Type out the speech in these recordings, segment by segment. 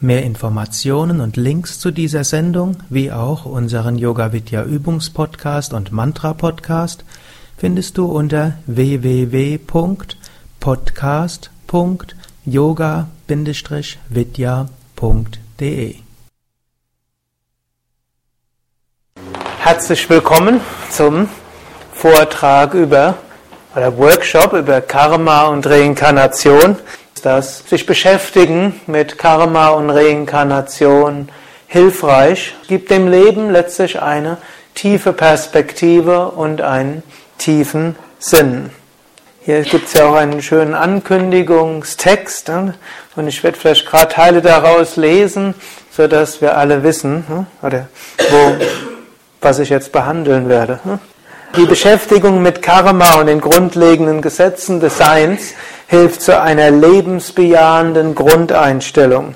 Mehr Informationen und Links zu dieser Sendung, wie auch unseren Yoga Vidya Übungspodcast und Mantra Podcast findest du unter www.podcast.yoga-vidya.de. Herzlich willkommen zum Vortrag über oder Workshop über Karma und Reinkarnation das sich beschäftigen mit Karma und Reinkarnation hilfreich, gibt dem Leben letztlich eine tiefe Perspektive und einen tiefen Sinn. Hier gibt es ja auch einen schönen Ankündigungstext ne? und ich werde vielleicht gerade Teile daraus lesen, so dass wir alle wissen, ne? oder wo, was ich jetzt behandeln werde. Die Beschäftigung mit Karma und den grundlegenden Gesetzen des Seins hilft zu einer lebensbejahenden Grundeinstellung.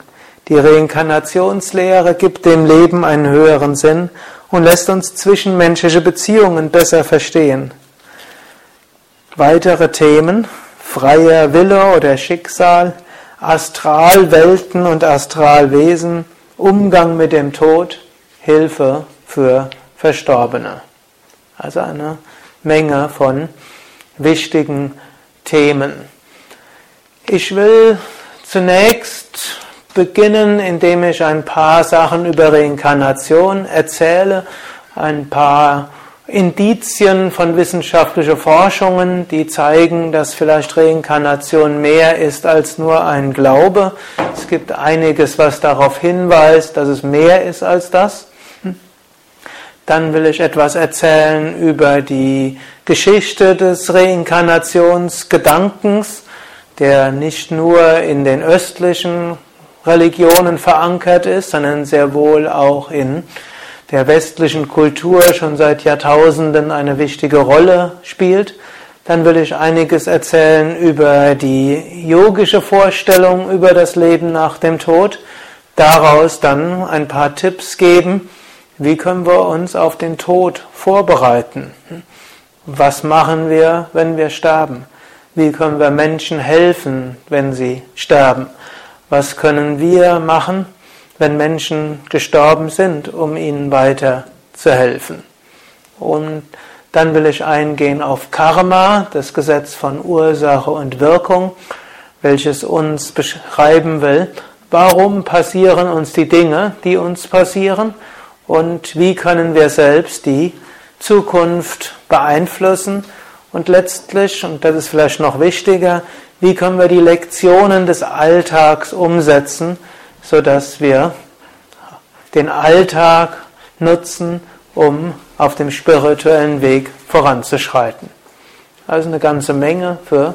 Die Reinkarnationslehre gibt dem Leben einen höheren Sinn und lässt uns zwischenmenschliche Beziehungen besser verstehen. Weitere Themen freier Wille oder Schicksal, Astralwelten und Astralwesen, Umgang mit dem Tod, Hilfe für Verstorbene. Also eine Menge von wichtigen Themen. Ich will zunächst beginnen, indem ich ein paar Sachen über Reinkarnation erzähle, ein paar Indizien von wissenschaftlichen Forschungen, die zeigen, dass vielleicht Reinkarnation mehr ist als nur ein Glaube. Es gibt einiges, was darauf hinweist, dass es mehr ist als das. Dann will ich etwas erzählen über die Geschichte des Reinkarnationsgedankens der nicht nur in den östlichen Religionen verankert ist, sondern sehr wohl auch in der westlichen Kultur schon seit Jahrtausenden eine wichtige Rolle spielt. Dann will ich einiges erzählen über die yogische Vorstellung über das Leben nach dem Tod. Daraus dann ein paar Tipps geben, wie können wir uns auf den Tod vorbereiten. Was machen wir, wenn wir sterben? Wie können wir Menschen helfen, wenn sie sterben? Was können wir machen, wenn Menschen gestorben sind, um ihnen weiter zu helfen? Und dann will ich eingehen auf Karma, das Gesetz von Ursache und Wirkung, welches uns beschreiben will, warum passieren uns die Dinge, die uns passieren und wie können wir selbst die Zukunft beeinflussen und letztlich, und das ist vielleicht noch wichtiger, wie können wir die Lektionen des Alltags umsetzen, sodass wir den Alltag nutzen, um auf dem spirituellen Weg voranzuschreiten. Also eine ganze Menge für,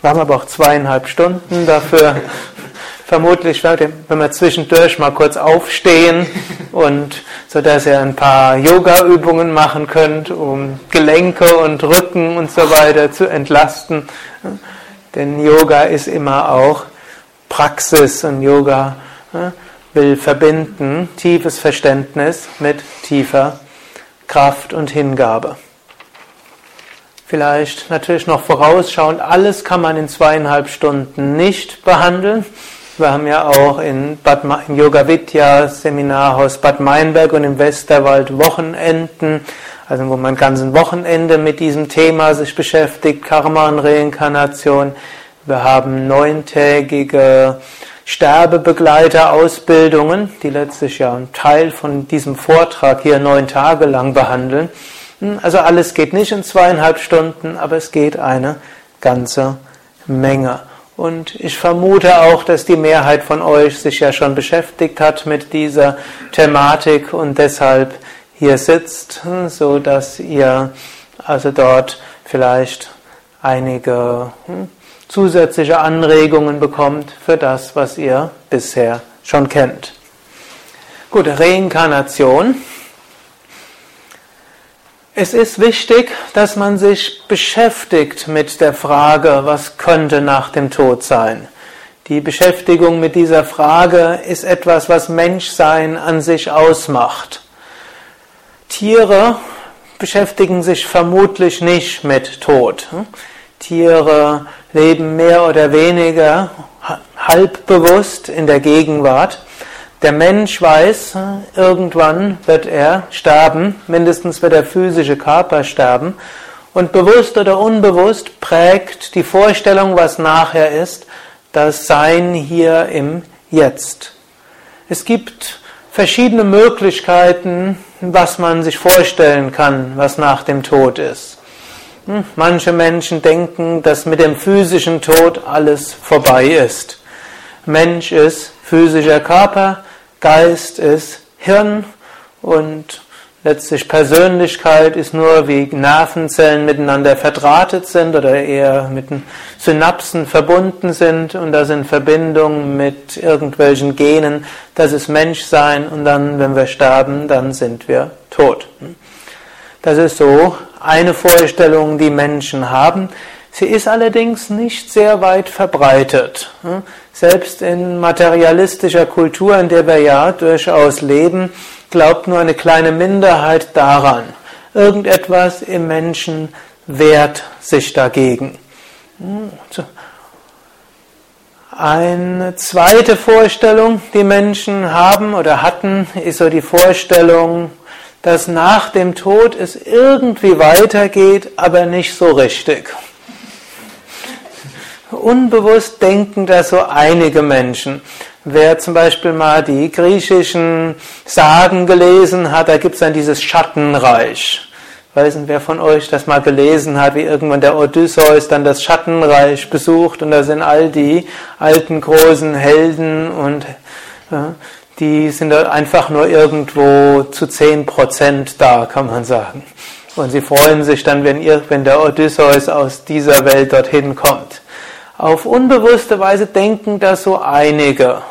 wir haben aber auch zweieinhalb Stunden dafür vermutlich, wenn wir zwischendurch mal kurz aufstehen und so dass ihr ein paar Yoga-Übungen machen könnt, um Gelenke und Rücken und so weiter zu entlasten. Denn Yoga ist immer auch Praxis und Yoga will verbinden tiefes Verständnis mit tiefer Kraft und Hingabe. Vielleicht natürlich noch vorausschauend, alles kann man in zweieinhalb Stunden nicht behandeln. Wir haben ja auch in Bad im Yoga Vidya Seminarhaus Bad Meinberg und im Westerwald Wochenenden, also wo man ganzen Wochenende mit diesem Thema sich beschäftigt, Karma und Reinkarnation. Wir haben neuntägige Sterbebegleiter-Ausbildungen, die letztlich ja einen Teil von diesem Vortrag hier neun Tage lang behandeln. Also alles geht nicht in zweieinhalb Stunden, aber es geht eine ganze Menge. Und ich vermute auch, dass die Mehrheit von euch sich ja schon beschäftigt hat mit dieser Thematik und deshalb hier sitzt, so dass ihr also dort vielleicht einige hm, zusätzliche Anregungen bekommt für das, was ihr bisher schon kennt. Gut, Reinkarnation. Es ist wichtig, dass man sich beschäftigt mit der Frage, was könnte nach dem Tod sein. Die Beschäftigung mit dieser Frage ist etwas, was Menschsein an sich ausmacht. Tiere beschäftigen sich vermutlich nicht mit Tod. Tiere leben mehr oder weniger halbbewusst in der Gegenwart. Der Mensch weiß, irgendwann wird er sterben, mindestens wird der physische Körper sterben. Und bewusst oder unbewusst prägt die Vorstellung, was nachher ist, das Sein hier im Jetzt. Es gibt verschiedene Möglichkeiten, was man sich vorstellen kann, was nach dem Tod ist. Hm, manche Menschen denken, dass mit dem physischen Tod alles vorbei ist. Mensch ist physischer Körper, Geist ist Hirn und letztlich Persönlichkeit ist nur, wie Nervenzellen miteinander verdrahtet sind oder eher mit Synapsen verbunden sind und da sind Verbindungen mit irgendwelchen Genen. Das ist Menschsein und dann, wenn wir sterben, dann sind wir tot. Das ist so eine Vorstellung, die Menschen haben. Sie ist allerdings nicht sehr weit verbreitet. Selbst in materialistischer Kultur, in der wir ja durchaus leben, glaubt nur eine kleine Minderheit daran. Irgendetwas im Menschen wehrt sich dagegen. Eine zweite Vorstellung, die Menschen haben oder hatten, ist so die Vorstellung, dass nach dem Tod es irgendwie weitergeht, aber nicht so richtig. Unbewusst denken das so einige Menschen. Wer zum Beispiel mal die griechischen Sagen gelesen hat, da gibt es dann dieses Schattenreich. Weiß nicht, wer von euch das mal gelesen hat, wie irgendwann der Odysseus dann das Schattenreich besucht und da sind all die alten großen Helden und ja, die sind dort einfach nur irgendwo zu zehn Prozent da, kann man sagen. Und sie freuen sich dann, wenn, ihr, wenn der Odysseus aus dieser Welt dorthin kommt. Auf unbewusste Weise denken das so einige.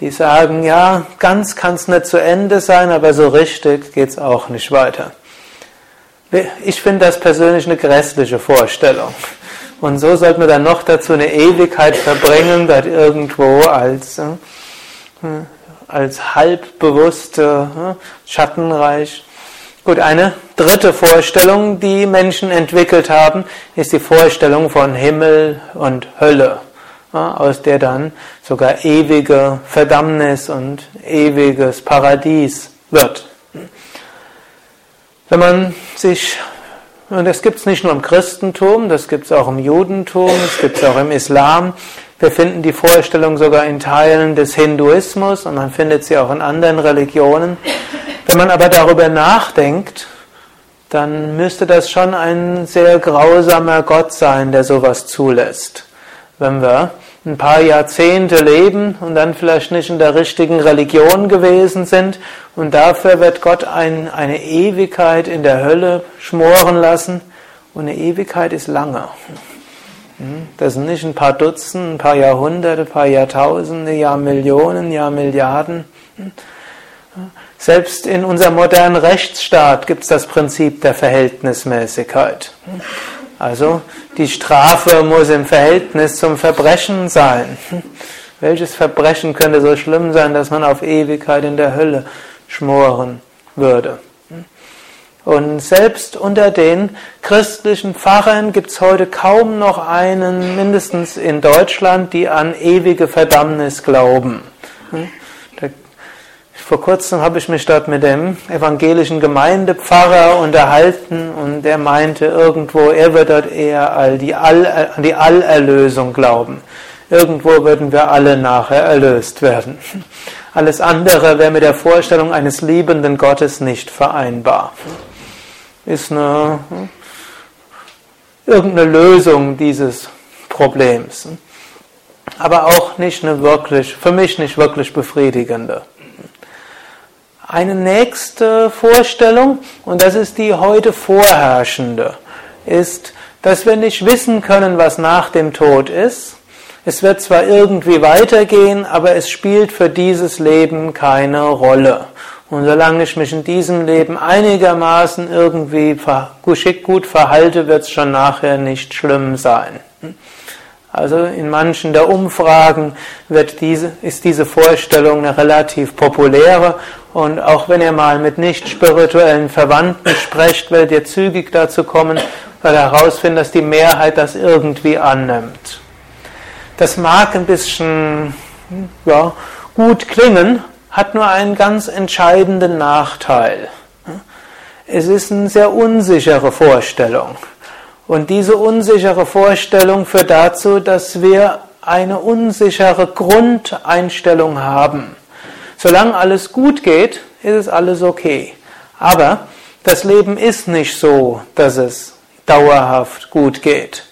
Die sagen, ja, ganz kann es nicht zu Ende sein, aber so richtig geht es auch nicht weiter. Ich finde das persönlich eine grässliche Vorstellung. Und so sollte man dann noch dazu eine Ewigkeit verbringen, dort irgendwo als, äh, als halbbewusste äh, Schattenreich Gut, eine dritte Vorstellung, die Menschen entwickelt haben, ist die Vorstellung von Himmel und Hölle, aus der dann sogar ewige Verdammnis und ewiges Paradies wird. Wenn man sich, und das gibt es nicht nur im Christentum, das gibt es auch im Judentum, das gibt es auch im Islam, wir finden die Vorstellung sogar in Teilen des Hinduismus und man findet sie auch in anderen Religionen. Wenn man aber darüber nachdenkt, dann müsste das schon ein sehr grausamer Gott sein, der sowas zulässt. Wenn wir ein paar Jahrzehnte leben und dann vielleicht nicht in der richtigen Religion gewesen sind und dafür wird Gott ein, eine Ewigkeit in der Hölle schmoren lassen und eine Ewigkeit ist lange. Hm? Das sind nicht ein paar Dutzend, ein paar Jahrhunderte, ein paar Jahrtausende, Jahrmillionen, Jahrmilliarden. Selbst in unserem modernen Rechtsstaat gibt es das Prinzip der Verhältnismäßigkeit. Also die Strafe muss im Verhältnis zum Verbrechen sein. Welches Verbrechen könnte so schlimm sein, dass man auf Ewigkeit in der Hölle schmoren würde? Und selbst unter den christlichen Pfarrern gibt es heute kaum noch einen, mindestens in Deutschland, die an ewige Verdammnis glauben. Vor kurzem habe ich mich dort mit dem evangelischen Gemeindepfarrer unterhalten und der meinte irgendwo, er wird dort eher an die, All, an die Allerlösung glauben. Irgendwo würden wir alle nachher erlöst werden. Alles andere wäre mit der Vorstellung eines liebenden Gottes nicht vereinbar. Ist eine, irgendeine Lösung dieses Problems. Aber auch nicht eine wirklich, für mich nicht wirklich befriedigende. Eine nächste Vorstellung, und das ist die heute vorherrschende, ist, dass wir nicht wissen können, was nach dem Tod ist. es wird zwar irgendwie weitergehen, aber es spielt für dieses Leben keine Rolle. Und solange ich mich in diesem Leben einigermaßen irgendwie geschickt gut verhalte, wird es schon nachher nicht schlimm sein. Also in manchen der Umfragen wird diese, ist diese Vorstellung eine relativ populäre und auch wenn ihr mal mit nicht spirituellen Verwandten sprecht, werdet ihr zügig dazu kommen, weil ihr herausfinden, dass die Mehrheit das irgendwie annimmt. Das mag ein bisschen ja, gut klingen, hat nur einen ganz entscheidenden Nachteil. Es ist eine sehr unsichere Vorstellung. Und diese unsichere Vorstellung führt dazu, dass wir eine unsichere Grundeinstellung haben. Solange alles gut geht, ist es alles okay. Aber das Leben ist nicht so, dass es dauerhaft gut geht.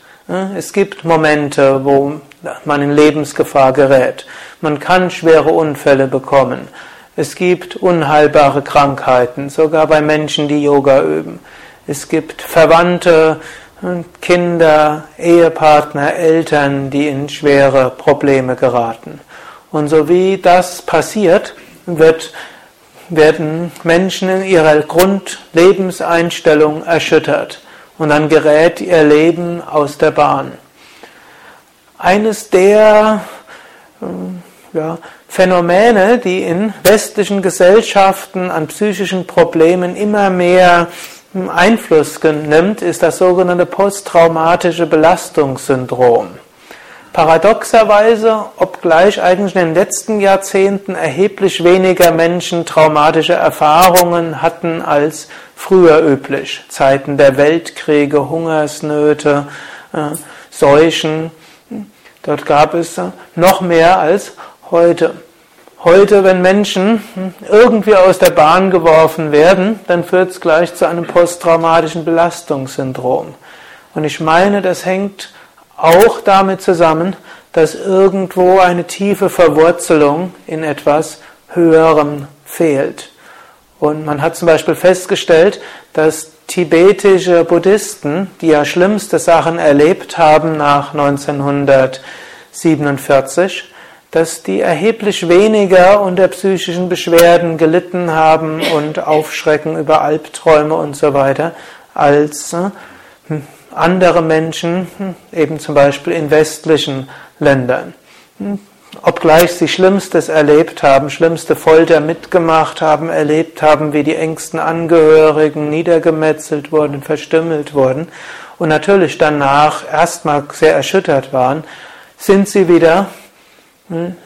Es gibt Momente, wo man in Lebensgefahr gerät. Man kann schwere Unfälle bekommen. Es gibt unheilbare Krankheiten, sogar bei Menschen, die Yoga üben. Es gibt Verwandte, Kinder, Ehepartner, Eltern, die in schwere Probleme geraten. Und so wie das passiert, wird, werden Menschen in ihrer Grundlebenseinstellung erschüttert. Und dann gerät ihr Leben aus der Bahn. Eines der ja, Phänomene, die in westlichen Gesellschaften an psychischen Problemen immer mehr Einfluss nimmt, ist das sogenannte posttraumatische Belastungssyndrom. Paradoxerweise, obgleich eigentlich in den letzten Jahrzehnten erheblich weniger Menschen traumatische Erfahrungen hatten als früher üblich. Zeiten der Weltkriege, Hungersnöte, äh, Seuchen, Dort gab es noch mehr als heute. Heute, wenn Menschen irgendwie aus der Bahn geworfen werden, dann führt es gleich zu einem posttraumatischen Belastungssyndrom. Und ich meine, das hängt auch damit zusammen, dass irgendwo eine tiefe Verwurzelung in etwas Höherem fehlt. Und man hat zum Beispiel festgestellt, dass tibetische Buddhisten, die ja schlimmste Sachen erlebt haben nach 1947, dass die erheblich weniger unter psychischen Beschwerden gelitten haben und Aufschrecken über Albträume und so weiter als hm, andere Menschen, hm, eben zum Beispiel in westlichen Ländern. Hm, obgleich sie Schlimmstes erlebt haben, schlimmste Folter mitgemacht haben, erlebt haben, wie die engsten Angehörigen niedergemetzelt wurden, verstümmelt wurden und natürlich danach erstmal sehr erschüttert waren, sind sie wieder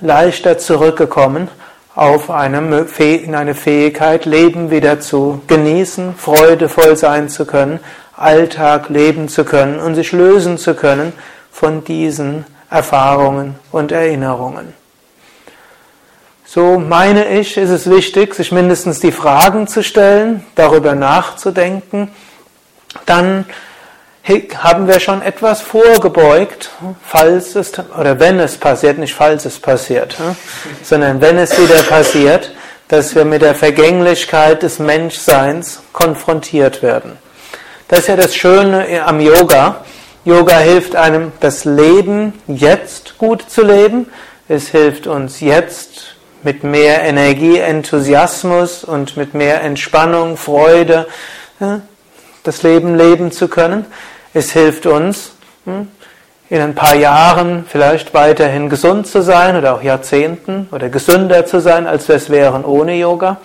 leichter zurückgekommen auf eine, in eine Fähigkeit, Leben wieder zu genießen, freudevoll sein zu können, Alltag leben zu können und sich lösen zu können von diesen Erfahrungen und Erinnerungen. So meine ich, ist es wichtig, sich mindestens die Fragen zu stellen, darüber nachzudenken. Dann haben wir schon etwas vorgebeugt, falls es, oder wenn es passiert, nicht falls es passiert, ne, sondern wenn es wieder passiert, dass wir mit der Vergänglichkeit des Menschseins konfrontiert werden. Das ist ja das Schöne am Yoga. Yoga hilft einem, das Leben jetzt gut zu leben. Es hilft uns jetzt mit mehr Energie, Enthusiasmus und mit mehr Entspannung, Freude das Leben leben zu können. Es hilft uns, hm, in ein paar Jahren vielleicht weiterhin gesund zu sein oder auch Jahrzehnten oder gesünder zu sein, als wir es wären ohne Yoga.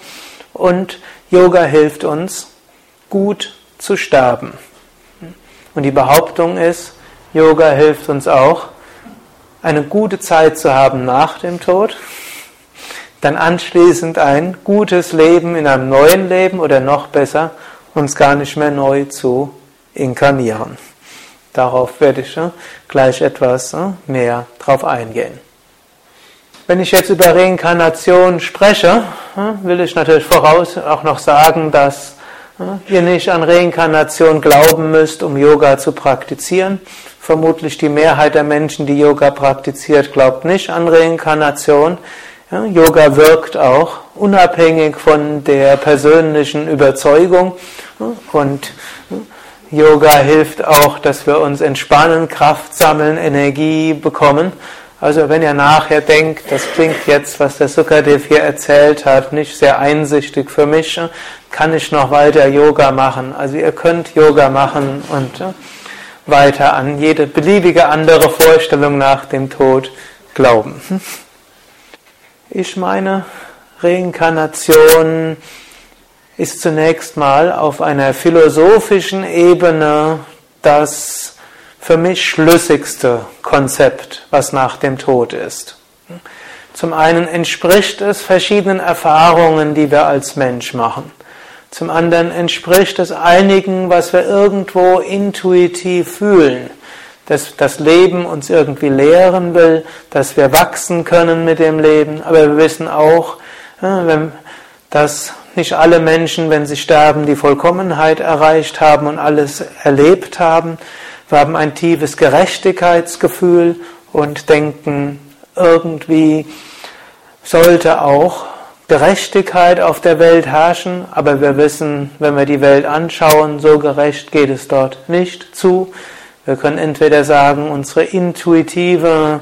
Und Yoga hilft uns, gut zu sterben. Und die Behauptung ist, Yoga hilft uns auch, eine gute Zeit zu haben nach dem Tod, dann anschließend ein gutes Leben in einem neuen Leben oder noch besser, uns gar nicht mehr neu zu inkarnieren. Darauf werde ich gleich etwas mehr drauf eingehen. Wenn ich jetzt über Reinkarnation spreche, will ich natürlich voraus auch noch sagen, dass ihr nicht an Reinkarnation glauben müsst, um Yoga zu praktizieren. Vermutlich die Mehrheit der Menschen, die Yoga praktiziert, glaubt nicht an Reinkarnation. Ja, Yoga wirkt auch unabhängig von der persönlichen Überzeugung und Yoga hilft auch, dass wir uns entspannen, Kraft sammeln, Energie bekommen. Also wenn ihr nachher denkt, das klingt jetzt, was der Sukadev hier erzählt hat, nicht sehr einsichtig für mich, kann ich noch weiter Yoga machen. Also ihr könnt Yoga machen und äh, weiter an jede beliebige andere Vorstellung nach dem Tod glauben. Ich meine, Reinkarnation ist zunächst mal auf einer philosophischen Ebene das für mich schlüssigste Konzept, was nach dem Tod ist. Zum einen entspricht es verschiedenen Erfahrungen, die wir als Mensch machen. Zum anderen entspricht es einigen, was wir irgendwo intuitiv fühlen, dass das Leben uns irgendwie lehren will, dass wir wachsen können mit dem Leben, aber wir wissen auch, dass nicht alle Menschen, wenn sie sterben, die Vollkommenheit erreicht haben und alles erlebt haben. Wir haben ein tiefes Gerechtigkeitsgefühl und denken, irgendwie sollte auch Gerechtigkeit auf der Welt herrschen, aber wir wissen, wenn wir die Welt anschauen, so gerecht geht es dort nicht zu. Wir können entweder sagen, unsere intuitive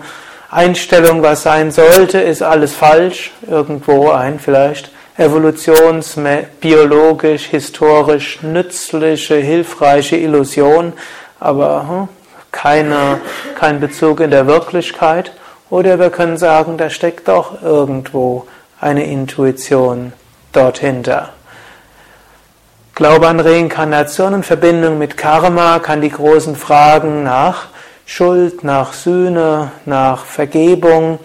Einstellung, was sein sollte, ist alles falsch, irgendwo ein vielleicht evolutionsbiologisch, historisch nützliche, hilfreiche Illusion, aber hm, keine, kein Bezug in der Wirklichkeit. Oder wir können sagen, da steckt doch irgendwo eine Intuition dort hinter. Glaube an Reinkarnation in Verbindung mit Karma kann die großen Fragen nach Schuld, nach Sühne, nach Vergebung,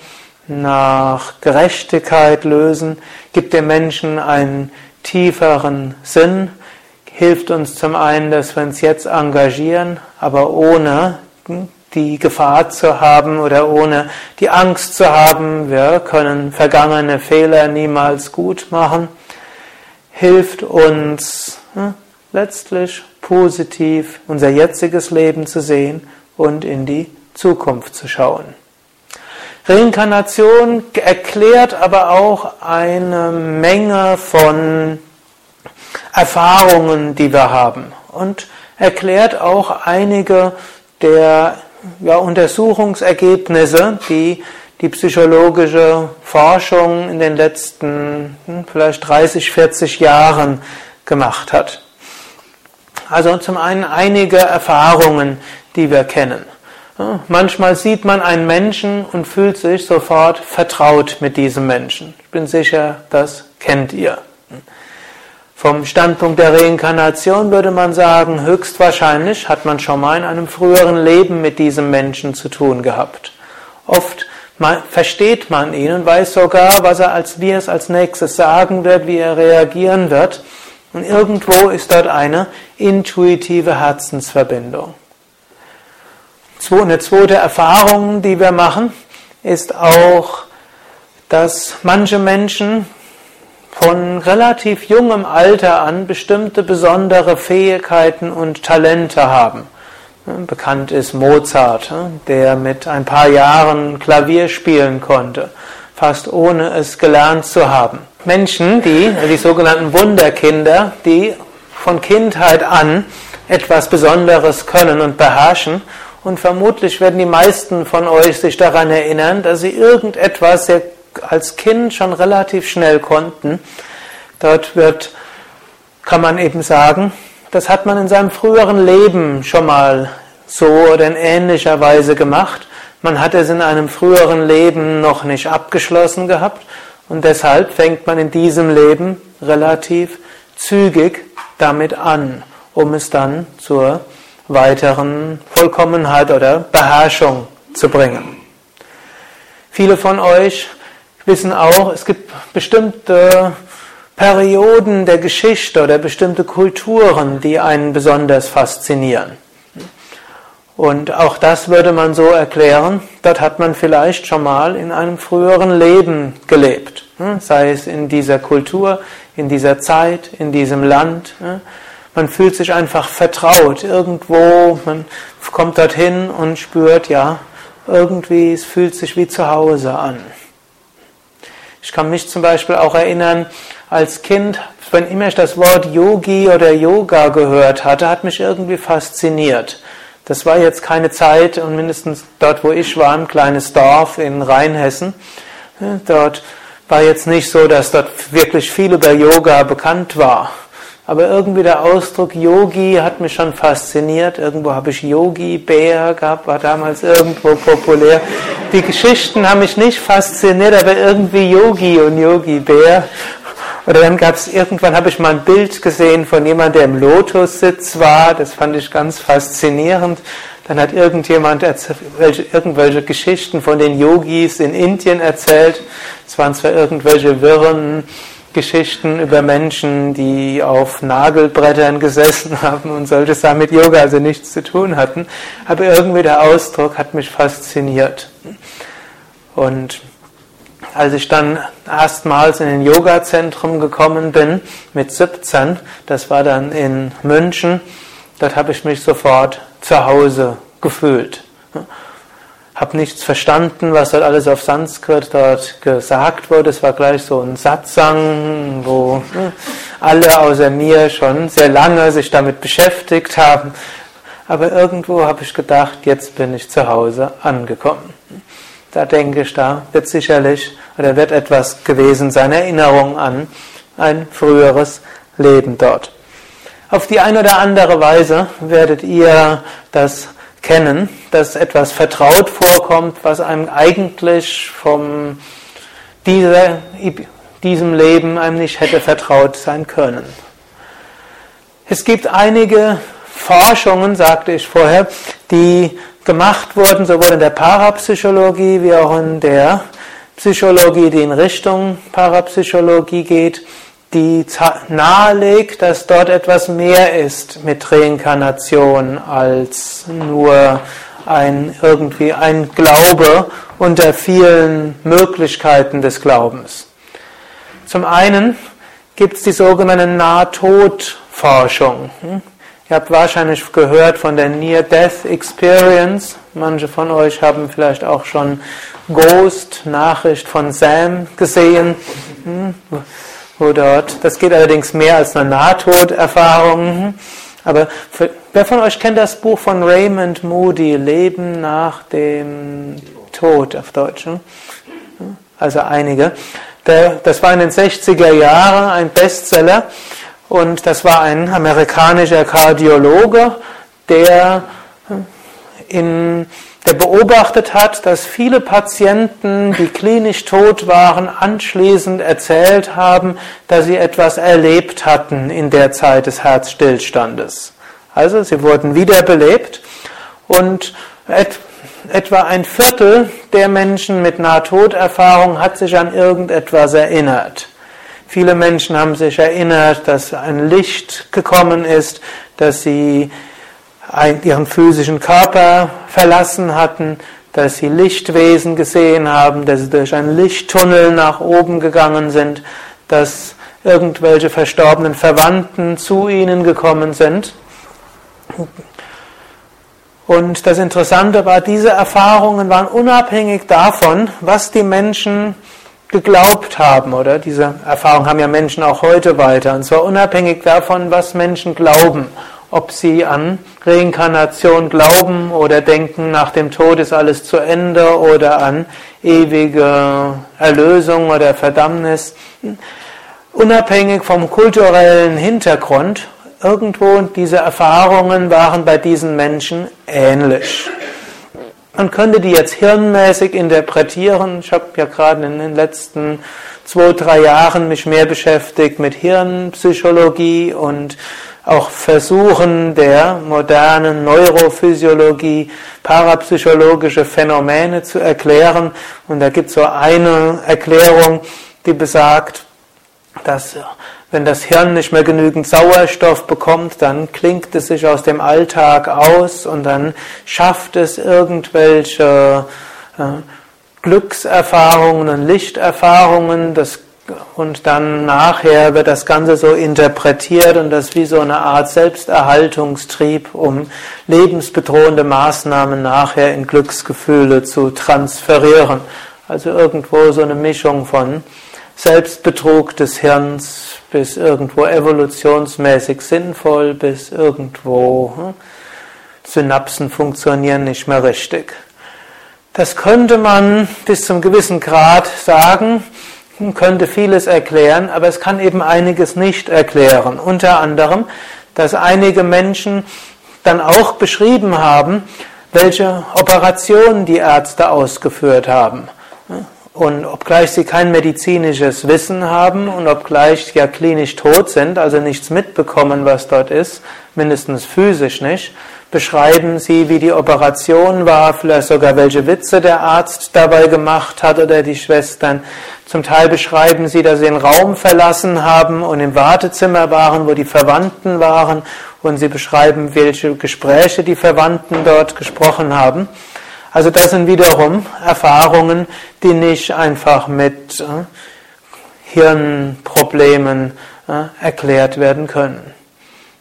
nach Gerechtigkeit lösen, gibt dem Menschen einen tieferen Sinn, hilft uns zum einen, dass wir uns jetzt engagieren, aber ohne die Gefahr zu haben oder ohne die Angst zu haben, wir können vergangene Fehler niemals gut machen, hilft uns hm, letztlich positiv unser jetziges Leben zu sehen und in die Zukunft zu schauen. Reinkarnation erklärt aber auch eine Menge von Erfahrungen, die wir haben und erklärt auch einige der ja, Untersuchungsergebnisse, die die psychologische Forschung in den letzten hm, vielleicht 30, 40 Jahren gemacht hat. Also zum einen einige Erfahrungen, die wir kennen. Manchmal sieht man einen Menschen und fühlt sich sofort vertraut mit diesem Menschen. Ich bin sicher, das kennt ihr. Vom Standpunkt der Reinkarnation würde man sagen, höchstwahrscheinlich hat man schon mal in einem früheren Leben mit diesem Menschen zu tun gehabt. Oft versteht man ihn und weiß sogar, was er als wie er es als nächstes sagen wird, wie er reagieren wird. Und irgendwo ist dort eine intuitive Herzensverbindung. Eine zweite Erfahrung, die wir machen, ist auch, dass manche Menschen von relativ jungem Alter an bestimmte besondere Fähigkeiten und Talente haben. Bekannt ist Mozart, der mit ein paar Jahren Klavier spielen konnte, fast ohne es gelernt zu haben. Menschen, die, die sogenannten Wunderkinder, die von Kindheit an etwas Besonderes können und beherrschen und vermutlich werden die meisten von euch sich daran erinnern, dass sie irgendetwas als Kind schon relativ schnell konnten. Dort wird, kann man eben sagen, das hat man in seinem früheren Leben schon mal so oder in ähnlicher Weise gemacht. Man hat es in einem früheren Leben noch nicht abgeschlossen gehabt und deshalb fängt man in diesem Leben relativ zügig damit an, um es dann zur weiteren Vollkommenheit oder Beherrschung zu bringen. Viele von euch wissen auch, es gibt bestimmte Perioden der Geschichte oder bestimmte Kulturen, die einen besonders faszinieren. Und auch das würde man so erklären, dort hat man vielleicht schon mal in einem früheren Leben gelebt, sei es in dieser Kultur, in dieser Zeit, in diesem Land. Man fühlt sich einfach vertraut irgendwo, man kommt dorthin und spürt, ja, irgendwie, es fühlt sich wie zu Hause an. Ich kann mich zum Beispiel auch erinnern, als Kind, wenn immer ich das Wort Yogi oder Yoga gehört hatte, hat mich irgendwie fasziniert. Das war jetzt keine Zeit und mindestens dort, wo ich war, ein kleines Dorf in Rheinhessen. Dort war jetzt nicht so, dass dort wirklich viel über Yoga bekannt war. Aber irgendwie der Ausdruck Yogi hat mich schon fasziniert. Irgendwo habe ich Yogi Bär gehabt, war damals irgendwo populär. Die Geschichten haben mich nicht fasziniert, aber irgendwie Yogi und Yogi Bär. Oder dann gab es irgendwann habe ich mal ein Bild gesehen von jemandem, der im Lotussitz war. Das fand ich ganz faszinierend. Dann hat irgendjemand irgendwelche Geschichten von den Yogis in Indien erzählt. Es waren zwar irgendwelche wirren Geschichten über Menschen, die auf Nagelbrettern gesessen haben und solche Sachen mit Yoga also nichts zu tun hatten, aber irgendwie der Ausdruck hat mich fasziniert. Und als ich dann erstmals in ein Yoga-Zentrum gekommen bin mit 17, das war dann in München, dort habe ich mich sofort zu Hause gefühlt habe nichts verstanden, was dort alles auf Sanskrit dort gesagt wurde. Es war gleich so ein Satsang, wo alle außer mir schon sehr lange sich damit beschäftigt haben. Aber irgendwo habe ich gedacht, jetzt bin ich zu Hause angekommen. Da denke ich, da wird sicherlich oder wird etwas gewesen sein, Erinnerung an ein früheres Leben dort. Auf die eine oder andere Weise werdet ihr das kennen, dass etwas vertraut vorkommt, was einem eigentlich vom dieser, diesem Leben einem nicht hätte vertraut sein können. Es gibt einige Forschungen, sagte ich vorher, die gemacht wurden, sowohl in der Parapsychologie wie auch in der Psychologie, die in Richtung Parapsychologie geht, die nahelegt, dass dort etwas mehr ist mit Reinkarnation als nur ein irgendwie ein Glaube unter vielen Möglichkeiten des Glaubens. Zum einen gibt es die sogenannte Nahtodforschung. Ihr habt wahrscheinlich gehört von der Near-Death Experience. Manche von euch haben vielleicht auch schon Ghost, Nachricht von Sam gesehen dort, das geht allerdings mehr als eine Nahtoderfahrung. Aber für, wer von euch kennt das Buch von Raymond Moody, Leben nach dem Tod auf Deutsch? Hm? Also einige. Das war in den 60er Jahren ein Bestseller und das war ein amerikanischer Kardiologe, der in der beobachtet hat, dass viele Patienten, die klinisch tot waren, anschließend erzählt haben, dass sie etwas erlebt hatten in der Zeit des Herzstillstandes. Also sie wurden wiederbelebt und et etwa ein Viertel der Menschen mit Nahtoderfahrung hat sich an irgendetwas erinnert. Viele Menschen haben sich erinnert, dass ein Licht gekommen ist, dass sie ihren physischen Körper verlassen hatten, dass sie Lichtwesen gesehen haben, dass sie durch einen Lichttunnel nach oben gegangen sind, dass irgendwelche verstorbenen Verwandten zu ihnen gekommen sind. Und das Interessante war, diese Erfahrungen waren unabhängig davon, was die Menschen geglaubt haben, oder? Diese Erfahrungen haben ja Menschen auch heute weiter. Und zwar unabhängig davon, was Menschen glauben ob sie an Reinkarnation glauben oder denken, nach dem Tod ist alles zu Ende oder an ewige Erlösung oder Verdammnis. Unabhängig vom kulturellen Hintergrund, irgendwo diese Erfahrungen waren bei diesen Menschen ähnlich. Man könnte die jetzt hirnmäßig interpretieren. Ich habe ja gerade in den letzten zwei, drei Jahren mich mehr beschäftigt mit Hirnpsychologie und auch Versuchen der modernen Neurophysiologie parapsychologische Phänomene zu erklären. Und da gibt es so eine Erklärung, die besagt, dass wenn das Hirn nicht mehr genügend Sauerstoff bekommt, dann klingt es sich aus dem Alltag aus und dann schafft es irgendwelche äh, Glückserfahrungen und Lichterfahrungen. Das und dann nachher wird das Ganze so interpretiert und das wie so eine Art Selbsterhaltungstrieb, um lebensbedrohende Maßnahmen nachher in Glücksgefühle zu transferieren. Also irgendwo so eine Mischung von Selbstbetrug des Hirns bis irgendwo evolutionsmäßig sinnvoll, bis irgendwo hm, Synapsen funktionieren nicht mehr richtig. Das könnte man bis zum gewissen Grad sagen, könnte vieles erklären, aber es kann eben einiges nicht erklären. Unter anderem, dass einige Menschen dann auch beschrieben haben, welche Operationen die Ärzte ausgeführt haben. Und obgleich sie kein medizinisches Wissen haben und obgleich sie ja klinisch tot sind, also nichts mitbekommen, was dort ist, mindestens physisch nicht, beschreiben sie, wie die Operation war, vielleicht sogar welche Witze der Arzt dabei gemacht hat oder die Schwestern. Zum Teil beschreiben sie, dass sie den Raum verlassen haben und im Wartezimmer waren, wo die Verwandten waren und sie beschreiben, welche Gespräche die Verwandten dort gesprochen haben. Also das sind wiederum Erfahrungen, die nicht einfach mit äh, Hirnproblemen äh, erklärt werden können.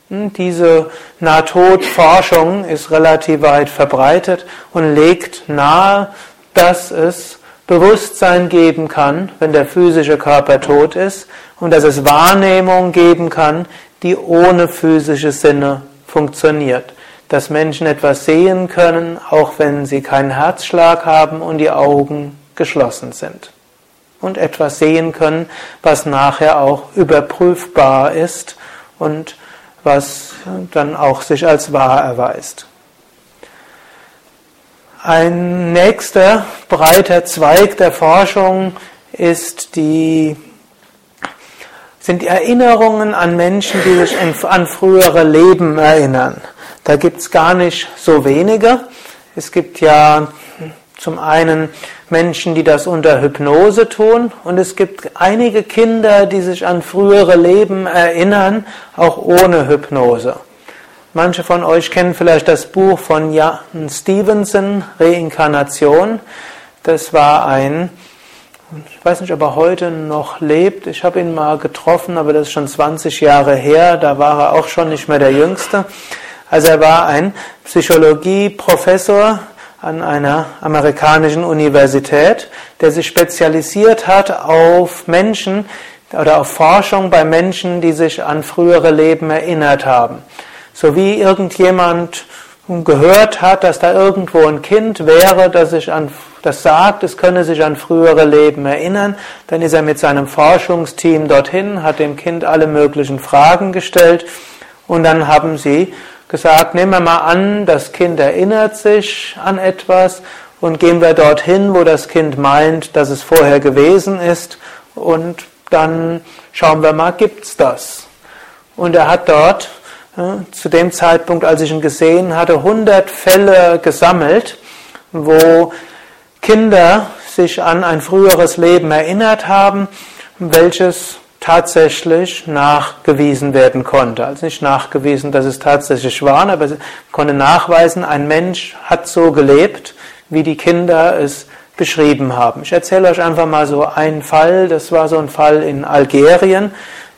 Hm, diese Nahtodforschung ist relativ weit verbreitet und legt nahe, dass es Bewusstsein geben kann, wenn der physische Körper tot ist, und dass es Wahrnehmung geben kann, die ohne physische Sinne funktioniert dass Menschen etwas sehen können, auch wenn sie keinen Herzschlag haben und die Augen geschlossen sind. Und etwas sehen können, was nachher auch überprüfbar ist und was dann auch sich als wahr erweist. Ein nächster breiter Zweig der Forschung ist die, sind die Erinnerungen an Menschen, die sich an frühere Leben erinnern. Da gibt es gar nicht so wenige. Es gibt ja zum einen Menschen, die das unter Hypnose tun und es gibt einige Kinder, die sich an frühere Leben erinnern, auch ohne Hypnose. Manche von euch kennen vielleicht das Buch von Jan Stevenson, Reinkarnation. Das war ein, ich weiß nicht, ob er heute noch lebt. Ich habe ihn mal getroffen, aber das ist schon 20 Jahre her. Da war er auch schon nicht mehr der Jüngste. Also er war ein Psychologieprofessor an einer amerikanischen Universität, der sich spezialisiert hat auf Menschen oder auf Forschung bei Menschen, die sich an frühere Leben erinnert haben. So wie irgendjemand gehört hat, dass da irgendwo ein Kind wäre, das sich an das sagt, es könne sich an frühere Leben erinnern, dann ist er mit seinem Forschungsteam dorthin, hat dem Kind alle möglichen Fragen gestellt und dann haben sie gesagt, nehmen wir mal an, das Kind erinnert sich an etwas und gehen wir dorthin, wo das Kind meint, dass es vorher gewesen ist und dann schauen wir mal, gibt's das? Und er hat dort ja, zu dem Zeitpunkt, als ich ihn gesehen hatte, 100 Fälle gesammelt, wo Kinder sich an ein früheres Leben erinnert haben, welches tatsächlich nachgewiesen werden konnte. Also nicht nachgewiesen, dass es tatsächlich war, aber sie konnte nachweisen, ein Mensch hat so gelebt, wie die Kinder es beschrieben haben. Ich erzähle euch einfach mal so einen Fall. Das war so ein Fall in Algerien.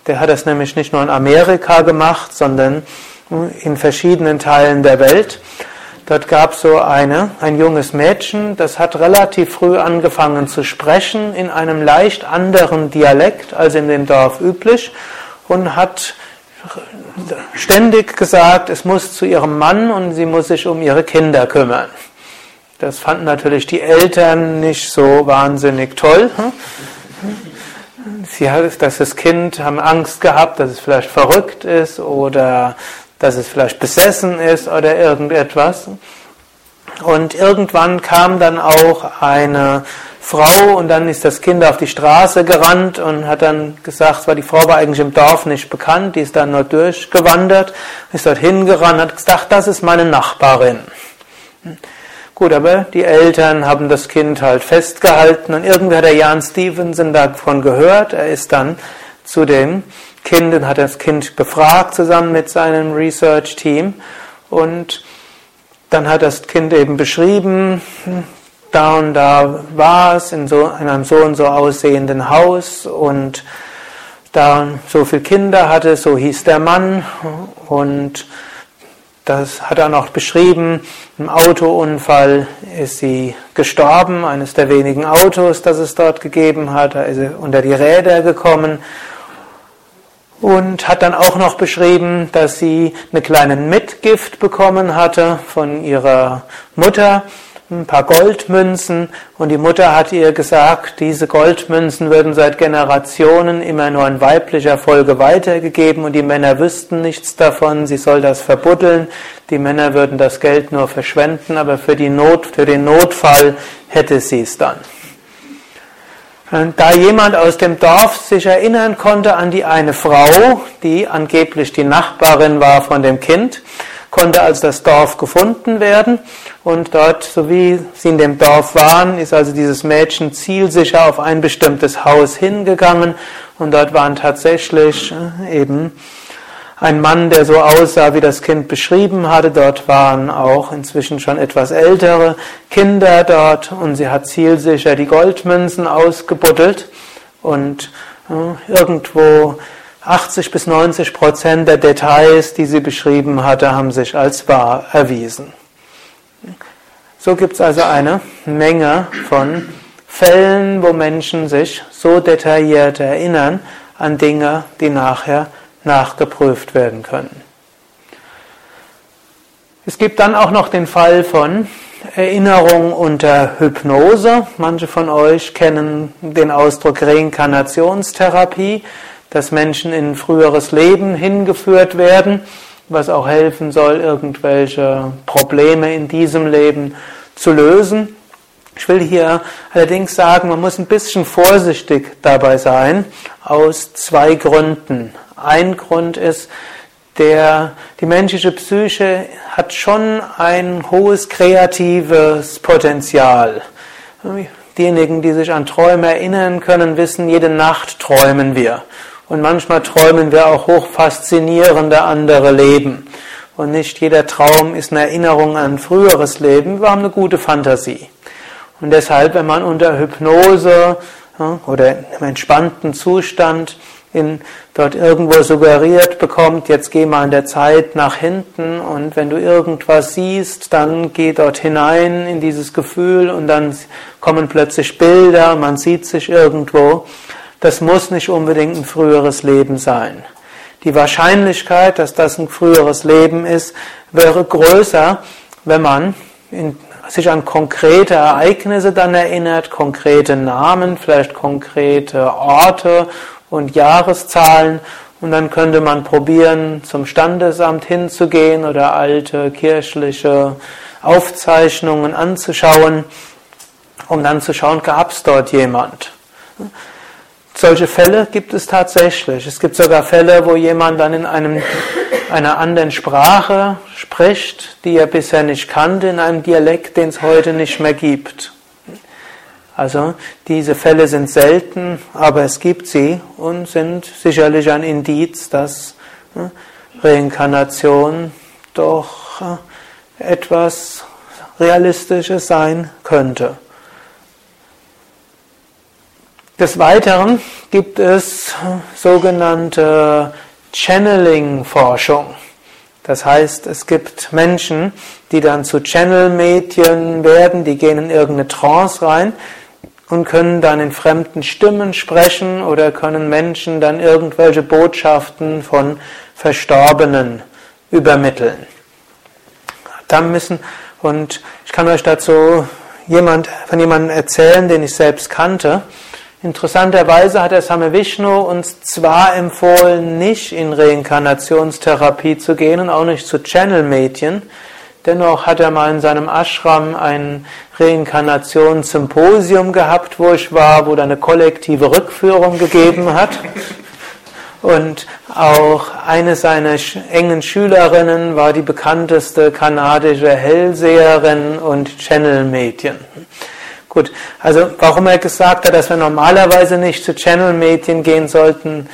Der hat das nämlich nicht nur in Amerika gemacht, sondern in verschiedenen Teilen der Welt. Dort gab es so eine, ein junges Mädchen, das hat relativ früh angefangen zu sprechen in einem leicht anderen Dialekt als in dem Dorf üblich und hat ständig gesagt, es muss zu ihrem Mann und sie muss sich um ihre Kinder kümmern. Das fanden natürlich die Eltern nicht so wahnsinnig toll. Sie hat, dass das Kind haben Angst gehabt, dass es vielleicht verrückt ist oder dass es vielleicht besessen ist oder irgendetwas. Und irgendwann kam dann auch eine Frau und dann ist das Kind auf die Straße gerannt und hat dann gesagt, weil die Frau war eigentlich im Dorf nicht bekannt, die ist dann nur durchgewandert, ist dort hingerannt, hat gesagt, das ist meine Nachbarin. Gut, aber die Eltern haben das Kind halt festgehalten und irgendwie hat der Jan Stevenson davon gehört. Er ist dann zu dem Kind und hat das Kind befragt zusammen mit seinem Research-Team und dann hat das Kind eben beschrieben, da und da war es in, so, in einem so und so aussehenden Haus und da so viele Kinder hatte, so hieß der Mann und das hat er noch beschrieben. Im Autounfall ist sie gestorben, eines der wenigen Autos, das es dort gegeben hat. Da ist sie unter die Räder gekommen und hat dann auch noch beschrieben, dass sie eine kleine Mitgift bekommen hatte von ihrer Mutter, ein paar Goldmünzen. Und die Mutter hat ihr gesagt, diese Goldmünzen würden seit Generationen immer nur in weiblicher Folge weitergegeben. Und die Männer wüssten nichts davon, sie soll das verbuddeln, die Männer würden das Geld nur verschwenden, aber für, die Not, für den Notfall hätte sie es dann. Da jemand aus dem Dorf sich erinnern konnte an die eine Frau, die angeblich die Nachbarin war von dem Kind, konnte also das Dorf gefunden werden. Und dort, so wie sie in dem Dorf waren, ist also dieses Mädchen zielsicher auf ein bestimmtes Haus hingegangen. Und dort waren tatsächlich äh, eben ein Mann, der so aussah, wie das Kind beschrieben hatte. Dort waren auch inzwischen schon etwas ältere Kinder dort und sie hat zielsicher die Goldmünzen ausgebuddelt und äh, irgendwo 80 bis 90 Prozent der Details, die sie beschrieben hatte, haben sich als wahr erwiesen. So gibt es also eine Menge von Fällen, wo Menschen sich so detailliert erinnern an Dinge, die nachher nachgeprüft werden können. Es gibt dann auch noch den Fall von Erinnerung unter Hypnose. Manche von euch kennen den Ausdruck Reinkarnationstherapie, dass Menschen in ein früheres Leben hingeführt werden, was auch helfen soll, irgendwelche Probleme in diesem Leben zu lösen. Ich will hier allerdings sagen, man muss ein bisschen vorsichtig dabei sein, aus zwei Gründen. Ein Grund ist, der, die menschliche Psyche hat schon ein hohes kreatives Potenzial. Diejenigen, die sich an Träume erinnern können, wissen, jede Nacht träumen wir. Und manchmal träumen wir auch hoch faszinierende andere Leben. Und nicht jeder Traum ist eine Erinnerung an ein früheres Leben. Wir haben eine gute Fantasie. Und deshalb, wenn man unter Hypnose oder im entspannten Zustand in, dort irgendwo suggeriert bekommt, jetzt geh mal in der Zeit nach hinten und wenn du irgendwas siehst, dann geh dort hinein in dieses Gefühl und dann kommen plötzlich Bilder, man sieht sich irgendwo. Das muss nicht unbedingt ein früheres Leben sein. Die Wahrscheinlichkeit, dass das ein früheres Leben ist, wäre größer, wenn man in, sich an konkrete Ereignisse dann erinnert, konkrete Namen, vielleicht konkrete Orte und Jahreszahlen und dann könnte man probieren, zum Standesamt hinzugehen oder alte kirchliche Aufzeichnungen anzuschauen, um dann zu schauen, gab es dort jemand. Solche Fälle gibt es tatsächlich. Es gibt sogar Fälle, wo jemand dann in einem, einer anderen Sprache spricht, die er bisher nicht kannte, in einem Dialekt, den es heute nicht mehr gibt. Also diese Fälle sind selten, aber es gibt sie und sind sicherlich ein Indiz, dass ne, Reinkarnation doch äh, etwas Realistisches sein könnte. Des Weiteren gibt es sogenannte Channeling-Forschung. Das heißt, es gibt Menschen, die dann zu Channel-Medien werden, die gehen in irgendeine Trance rein, und können dann in fremden Stimmen sprechen oder können Menschen dann irgendwelche Botschaften von Verstorbenen übermitteln. Dann müssen, und ich kann euch dazu jemand, von jemandem erzählen, den ich selbst kannte. Interessanterweise hat der Same Vishnu uns zwar empfohlen, nicht in Reinkarnationstherapie zu gehen und auch nicht zu Channel-Medien, Dennoch hat er mal in seinem Ashram ein Reinkarnationssymposium gehabt, wo ich war, wo er eine kollektive Rückführung gegeben hat. Und auch eine seiner engen Schülerinnen war die bekannteste kanadische Hellseherin und Channel-Medien. Gut, also warum er gesagt hat, dass wir normalerweise nicht zu Channel-Medien gehen sollten,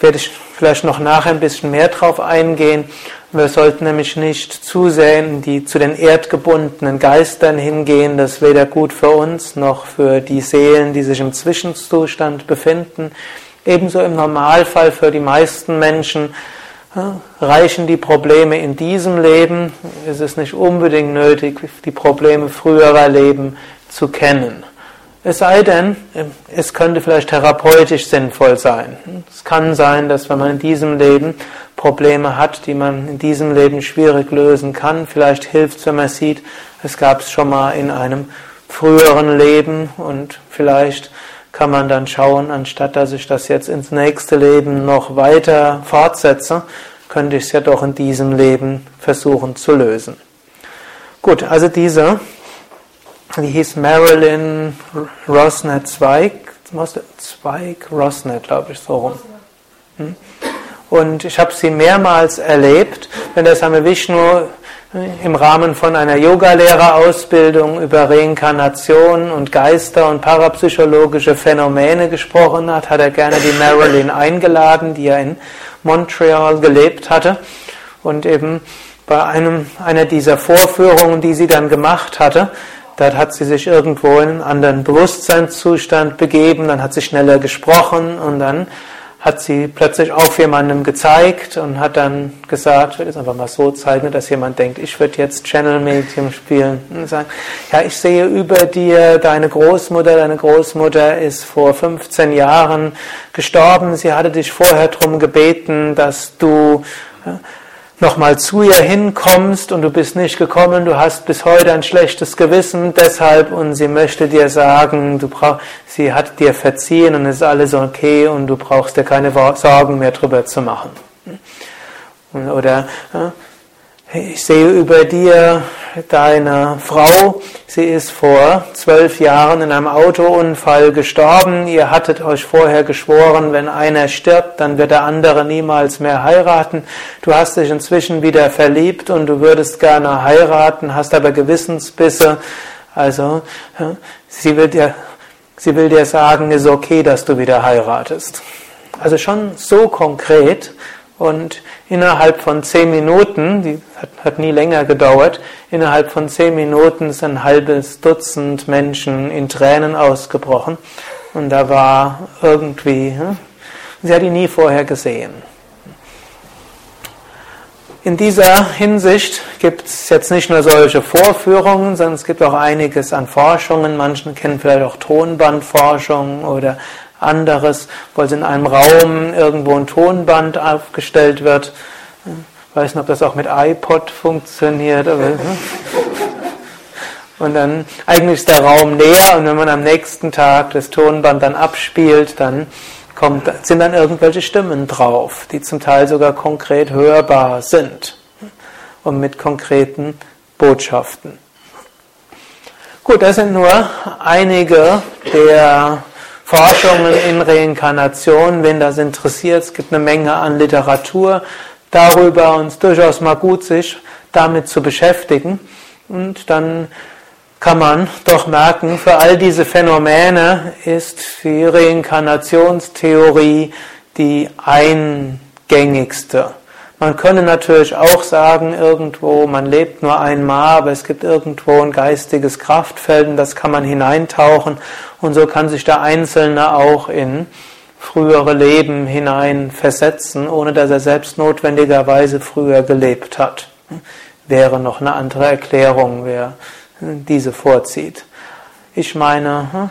werde ich vielleicht noch nachher ein bisschen mehr drauf eingehen. Wir sollten nämlich nicht zu sehr in die, zu den erdgebundenen Geistern hingehen. Das ist weder gut für uns noch für die Seelen, die sich im Zwischenzustand befinden. Ebenso im Normalfall für die meisten Menschen reichen die Probleme in diesem Leben. Es ist nicht unbedingt nötig, die Probleme früherer Leben zu kennen. Es sei denn, es könnte vielleicht therapeutisch sinnvoll sein. Es kann sein, dass wenn man in diesem Leben Probleme hat, die man in diesem Leben schwierig lösen kann, vielleicht hilft es, wenn man sieht, es gab es schon mal in einem früheren Leben und vielleicht kann man dann schauen, anstatt dass ich das jetzt ins nächste Leben noch weiter fortsetze, könnte ich es ja doch in diesem Leben versuchen zu lösen. Gut, also diese wie hieß Marilyn Rosnet Zweig, Zweig Rosnet, glaube ich, so rum. Hm? Und ich habe sie mehrmals erlebt, wenn der Same Vishnu im Rahmen von einer Yogalehrerausbildung über Reinkarnation und Geister und parapsychologische Phänomene gesprochen hat, hat er gerne die Marilyn eingeladen, die ja in Montreal gelebt hatte. Und eben bei einem, einer dieser Vorführungen, die sie dann gemacht hatte, Dort hat sie sich irgendwo in einen anderen Bewusstseinszustand begeben, dann hat sie schneller gesprochen und dann hat sie plötzlich auf jemandem gezeigt und hat dann gesagt, ich werde es einfach mal so zeigen, dass jemand denkt, ich würde jetzt Channel Medium spielen und sagen, ja, ich sehe über dir deine Großmutter, deine Großmutter ist vor 15 Jahren gestorben, sie hatte dich vorher darum gebeten, dass du nochmal zu ihr hinkommst und du bist nicht gekommen, du hast bis heute ein schlechtes Gewissen deshalb und sie möchte dir sagen, du brauch, sie hat dir verziehen und es ist alles okay und du brauchst dir keine Sorgen mehr drüber zu machen. Oder ich sehe über dir deine Frau, sie ist vor zwölf Jahren in einem Autounfall gestorben. Ihr hattet euch vorher geschworen, wenn einer stirbt, dann wird der andere niemals mehr heiraten. Du hast dich inzwischen wieder verliebt und du würdest gerne heiraten, hast aber Gewissensbisse. Also, sie will dir, sie will dir sagen, es ist okay, dass du wieder heiratest. Also schon so konkret und innerhalb von zehn Minuten, die hat, hat, nie länger gedauert, innerhalb von zehn Minuten ist ein halbes Dutzend Menschen in Tränen ausgebrochen. Und da war irgendwie, hm, sie hat ihn nie vorher gesehen. In dieser Hinsicht gibt es jetzt nicht nur solche Vorführungen, sondern es gibt auch einiges an Forschungen. Manche kennen vielleicht auch Tonbandforschung oder anderes, wo also in einem Raum irgendwo ein Tonband aufgestellt wird. Ich weiß nicht, ob das auch mit iPod funktioniert. Ne? und dann eigentlich ist der Raum leer und wenn man am nächsten Tag das Tonband dann abspielt, dann kommt, sind dann irgendwelche Stimmen drauf, die zum Teil sogar konkret hörbar sind und mit konkreten Botschaften. Gut, das sind nur einige der Forschungen in Reinkarnation, wenn das interessiert. Es gibt eine Menge an Literatur darüber und es ist durchaus mal gut, sich damit zu beschäftigen. Und dann kann man doch merken, für all diese Phänomene ist die Reinkarnationstheorie die eingängigste. Man könnte natürlich auch sagen, irgendwo, man lebt nur einmal, aber es gibt irgendwo ein geistiges Kraftfeld und das kann man hineintauchen und so kann sich der Einzelne auch in frühere Leben hinein versetzen, ohne dass er selbst notwendigerweise früher gelebt hat. Wäre noch eine andere Erklärung, wer diese vorzieht. Ich meine,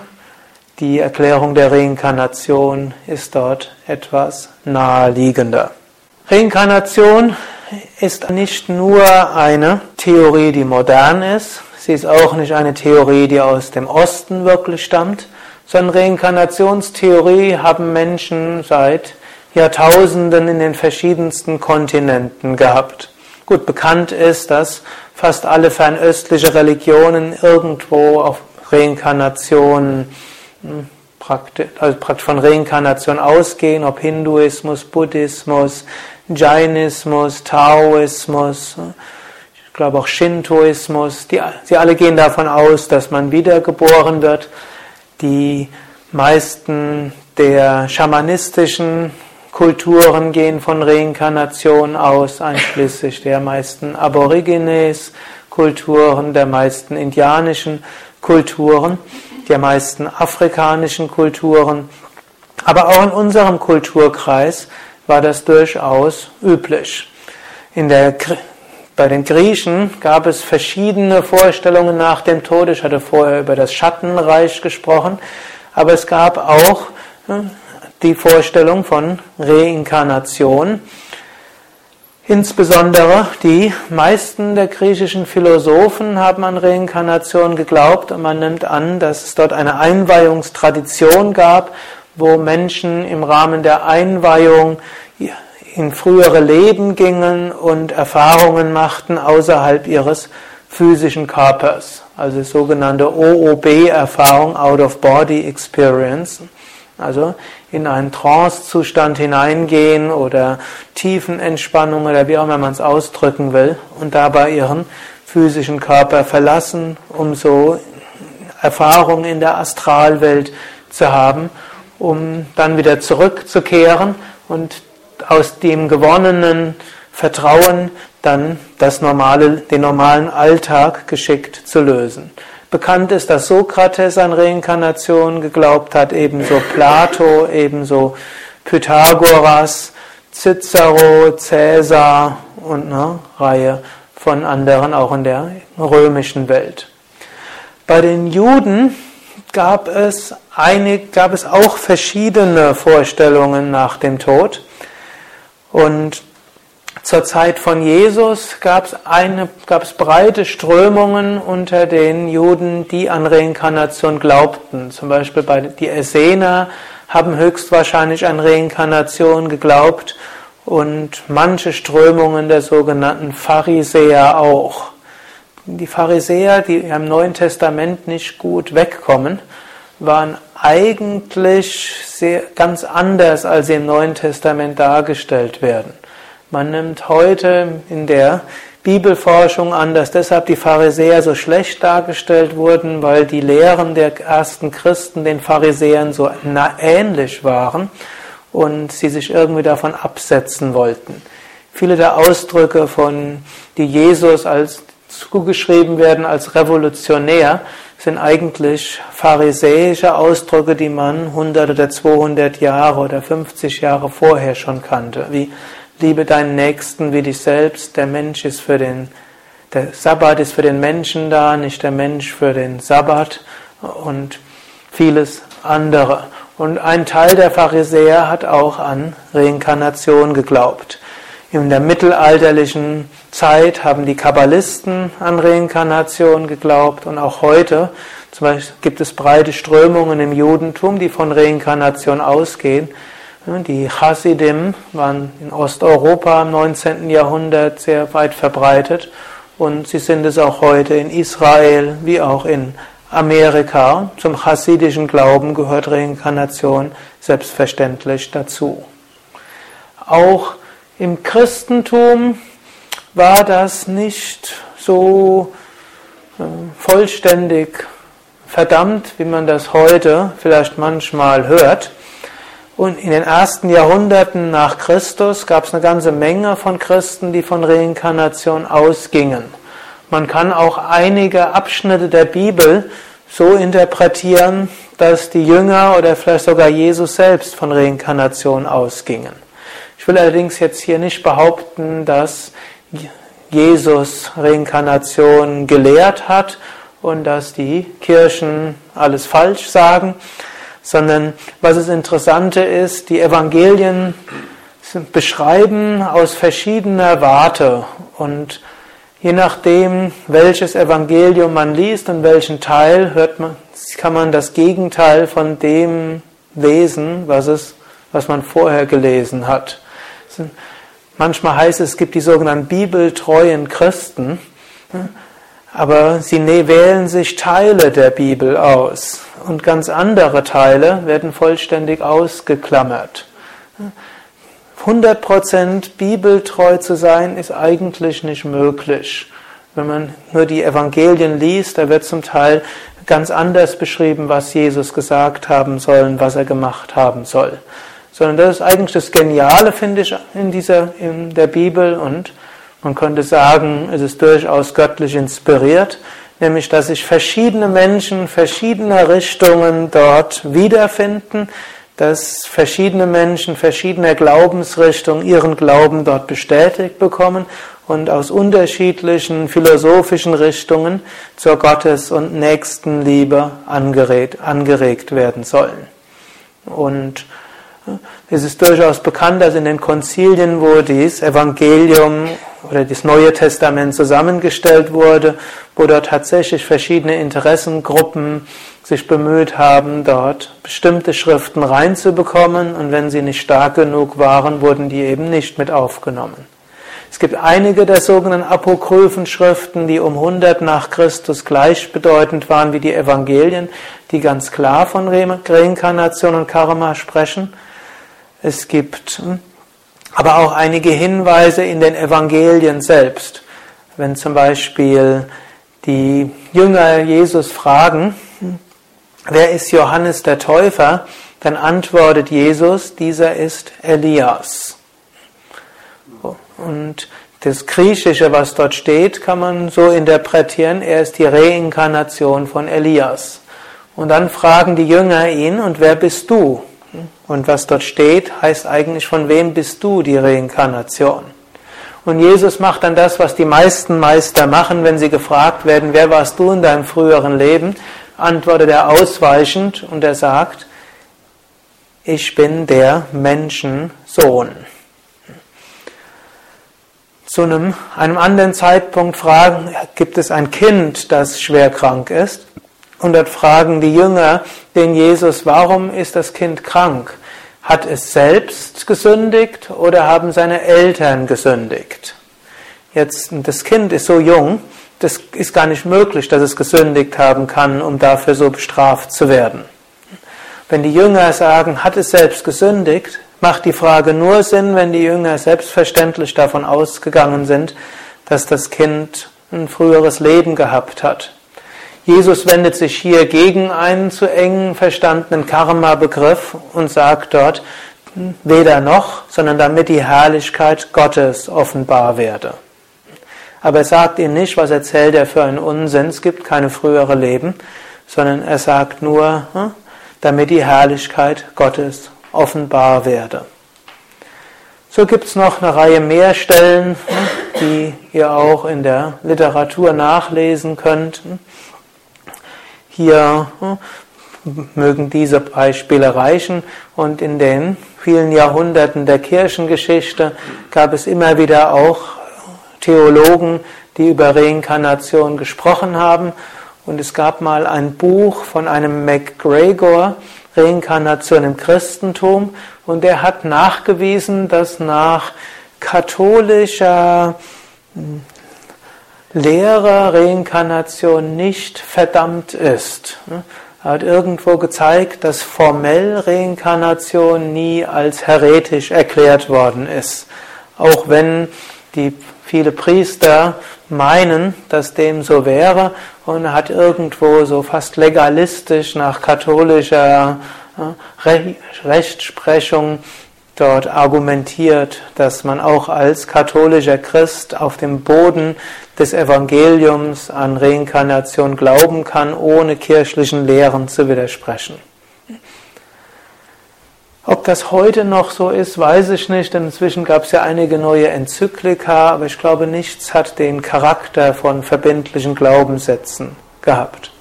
die Erklärung der Reinkarnation ist dort etwas naheliegender. Reinkarnation ist nicht nur eine Theorie, die modern ist, sie ist auch nicht eine Theorie, die aus dem Osten wirklich stammt, sondern Reinkarnationstheorie haben Menschen seit Jahrtausenden in den verschiedensten Kontinenten gehabt. Gut bekannt ist, dass fast alle fernöstliche Religionen irgendwo auf Reinkarnation hm, praktisch, also praktisch von Reinkarnation ausgehen, ob Hinduismus, Buddhismus, Jainismus, Taoismus, ich glaube auch Shintoismus, die, sie alle gehen davon aus, dass man wiedergeboren wird. Die meisten der schamanistischen Kulturen gehen von Reinkarnation aus, einschließlich der meisten Aborigines Kulturen, der meisten indianischen Kulturen, der meisten afrikanischen Kulturen. Aber auch in unserem Kulturkreis war das durchaus üblich. In der bei den Griechen gab es verschiedene Vorstellungen nach dem Tod. Ich hatte vorher über das Schattenreich gesprochen, aber es gab auch die Vorstellung von Reinkarnation. Insbesondere die meisten der griechischen Philosophen haben an Reinkarnation geglaubt und man nimmt an, dass es dort eine Einweihungstradition gab, wo Menschen im Rahmen der Einweihung in frühere Leben gingen und Erfahrungen machten außerhalb ihres physischen Körpers, also sogenannte OOB-Erfahrung, Out of Body Experience. Also in einen Trance-Zustand hineingehen oder Tiefenentspannung oder wie auch immer man es ausdrücken will und dabei ihren physischen Körper verlassen, um so Erfahrungen in der Astralwelt zu haben, um dann wieder zurückzukehren und aus dem gewonnenen Vertrauen dann das normale, den normalen Alltag geschickt zu lösen. Bekannt ist, dass Sokrates an Reinkarnation geglaubt hat, ebenso Plato, ebenso Pythagoras, Cicero, Caesar und eine Reihe von anderen auch in der römischen Welt. Bei den Juden gab es, einig, gab es auch verschiedene Vorstellungen nach dem Tod. Und zur Zeit von Jesus gab es, eine, gab es breite Strömungen unter den Juden, die an Reinkarnation glaubten. Zum Beispiel bei die Essener haben höchstwahrscheinlich an Reinkarnation geglaubt und manche Strömungen der sogenannten Pharisäer auch. Die Pharisäer, die im Neuen Testament nicht gut wegkommen, waren eigentlich sehr, ganz anders, als sie im Neuen Testament dargestellt werden. Man nimmt heute in der Bibelforschung an, dass deshalb die Pharisäer so schlecht dargestellt wurden, weil die Lehren der ersten Christen den Pharisäern so ähnlich waren und sie sich irgendwie davon absetzen wollten. Viele der Ausdrücke von, die Jesus als zugeschrieben werden als revolutionär, sind eigentlich pharisäische Ausdrücke, die man 100 oder 200 Jahre oder 50 Jahre vorher schon kannte, wie liebe deinen Nächsten wie dich selbst. Der Mensch ist für den, der Sabbat ist für den Menschen da, nicht der Mensch für den Sabbat und vieles andere. Und ein Teil der Pharisäer hat auch an Reinkarnation geglaubt. In der mittelalterlichen Zeit haben die Kabbalisten an Reinkarnation geglaubt und auch heute zum Beispiel gibt es breite Strömungen im Judentum, die von Reinkarnation ausgehen. Die Hasidim waren in Osteuropa im 19. Jahrhundert sehr weit verbreitet und sie sind es auch heute in Israel wie auch in Amerika. Zum hasidischen Glauben gehört Reinkarnation selbstverständlich dazu. Auch im Christentum war das nicht so äh, vollständig verdammt, wie man das heute vielleicht manchmal hört. Und in den ersten Jahrhunderten nach Christus gab es eine ganze Menge von Christen, die von Reinkarnation ausgingen. Man kann auch einige Abschnitte der Bibel so interpretieren, dass die Jünger oder vielleicht sogar Jesus selbst von Reinkarnation ausgingen. Ich will allerdings jetzt hier nicht behaupten, dass Jesus Reinkarnation gelehrt hat und dass die Kirchen alles falsch sagen sondern was das Interessante ist, die Evangelien beschreiben aus verschiedener Warte und je nachdem, welches Evangelium man liest und welchen Teil, hört man, kann man das Gegenteil von dem lesen, was es, was man vorher gelesen hat. Manchmal heißt es, es gibt die sogenannten bibeltreuen Christen, aber sie wählen sich Teile der Bibel aus und ganz andere Teile werden vollständig ausgeklammert. 100% bibeltreu zu sein ist eigentlich nicht möglich. Wenn man nur die Evangelien liest, da wird zum Teil ganz anders beschrieben, was Jesus gesagt haben soll und was er gemacht haben soll. Sondern das ist eigentlich das Geniale, finde ich, in dieser, in der Bibel und man könnte sagen, es ist durchaus göttlich inspiriert, nämlich dass sich verschiedene Menschen verschiedener Richtungen dort wiederfinden, dass verschiedene Menschen verschiedener Glaubensrichtungen ihren Glauben dort bestätigt bekommen und aus unterschiedlichen philosophischen Richtungen zur Gottes- und Nächstenliebe angeregt, angeregt werden sollen. Und es ist durchaus bekannt, dass in den Konzilien, wo das Evangelium oder das Neue Testament zusammengestellt wurde, wo dort tatsächlich verschiedene Interessengruppen sich bemüht haben, dort bestimmte Schriften reinzubekommen und wenn sie nicht stark genug waren, wurden die eben nicht mit aufgenommen. Es gibt einige der sogenannten apokryphen Schriften, die um 100 nach Christus gleichbedeutend waren wie die Evangelien, die ganz klar von Reinkarnation und Karma sprechen. Es gibt hm, aber auch einige Hinweise in den Evangelien selbst. Wenn zum Beispiel die Jünger Jesus fragen, wer ist Johannes der Täufer, dann antwortet Jesus, dieser ist Elias. Und das Griechische, was dort steht, kann man so interpretieren, er ist die Reinkarnation von Elias. Und dann fragen die Jünger ihn, und wer bist du? Und was dort steht, heißt eigentlich, von wem bist du die Reinkarnation? Und Jesus macht dann das, was die meisten Meister machen, wenn sie gefragt werden, wer warst du in deinem früheren Leben? Antwortet er ausweichend und er sagt, ich bin der Menschensohn. Zu einem, einem anderen Zeitpunkt fragen, gibt es ein Kind, das schwer krank ist? Und dort fragen die Jünger den Jesus, warum ist das Kind krank? Hat es selbst gesündigt oder haben seine Eltern gesündigt? Jetzt, das Kind ist so jung, das ist gar nicht möglich, dass es gesündigt haben kann, um dafür so bestraft zu werden. Wenn die Jünger sagen, hat es selbst gesündigt, macht die Frage nur Sinn, wenn die Jünger selbstverständlich davon ausgegangen sind, dass das Kind ein früheres Leben gehabt hat. Jesus wendet sich hier gegen einen zu eng verstandenen Karma-Begriff und sagt dort, weder noch, sondern damit die Herrlichkeit Gottes offenbar werde. Aber er sagt ihnen nicht, was erzählt er für einen Unsinn, es gibt keine frühere Leben, sondern er sagt nur, hm, damit die Herrlichkeit Gottes offenbar werde. So gibt es noch eine Reihe mehr Stellen, hm, die ihr auch in der Literatur nachlesen könnt. Hier hm, mögen diese Beispiele reichen. Und in den vielen Jahrhunderten der Kirchengeschichte gab es immer wieder auch Theologen, die über Reinkarnation gesprochen haben. Und es gab mal ein Buch von einem MacGregor, Reinkarnation im Christentum, und der hat nachgewiesen, dass nach katholischer Lehre Reinkarnation nicht verdammt ist. Er hat irgendwo gezeigt, dass formell Reinkarnation nie als heretisch erklärt worden ist. Auch wenn die viele Priester meinen, dass dem so wäre und hat irgendwo so fast legalistisch nach katholischer Rechtsprechung dort argumentiert, dass man auch als katholischer Christ auf dem Boden des Evangeliums an Reinkarnation glauben kann, ohne kirchlichen Lehren zu widersprechen. Ob das heute noch so ist, weiß ich nicht, denn inzwischen gab es ja einige neue Enzyklika, aber ich glaube, nichts hat den Charakter von verbindlichen Glaubenssätzen gehabt.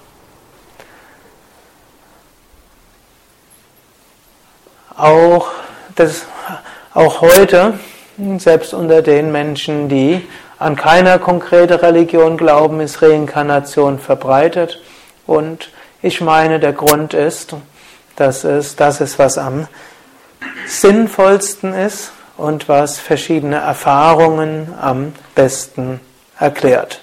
Auch, das, auch heute, selbst unter den Menschen, die an keiner konkrete Religion glauben, ist Reinkarnation verbreitet. Und ich meine, der Grund ist, dass es das ist, was am sinnvollsten ist und was verschiedene Erfahrungen am besten erklärt.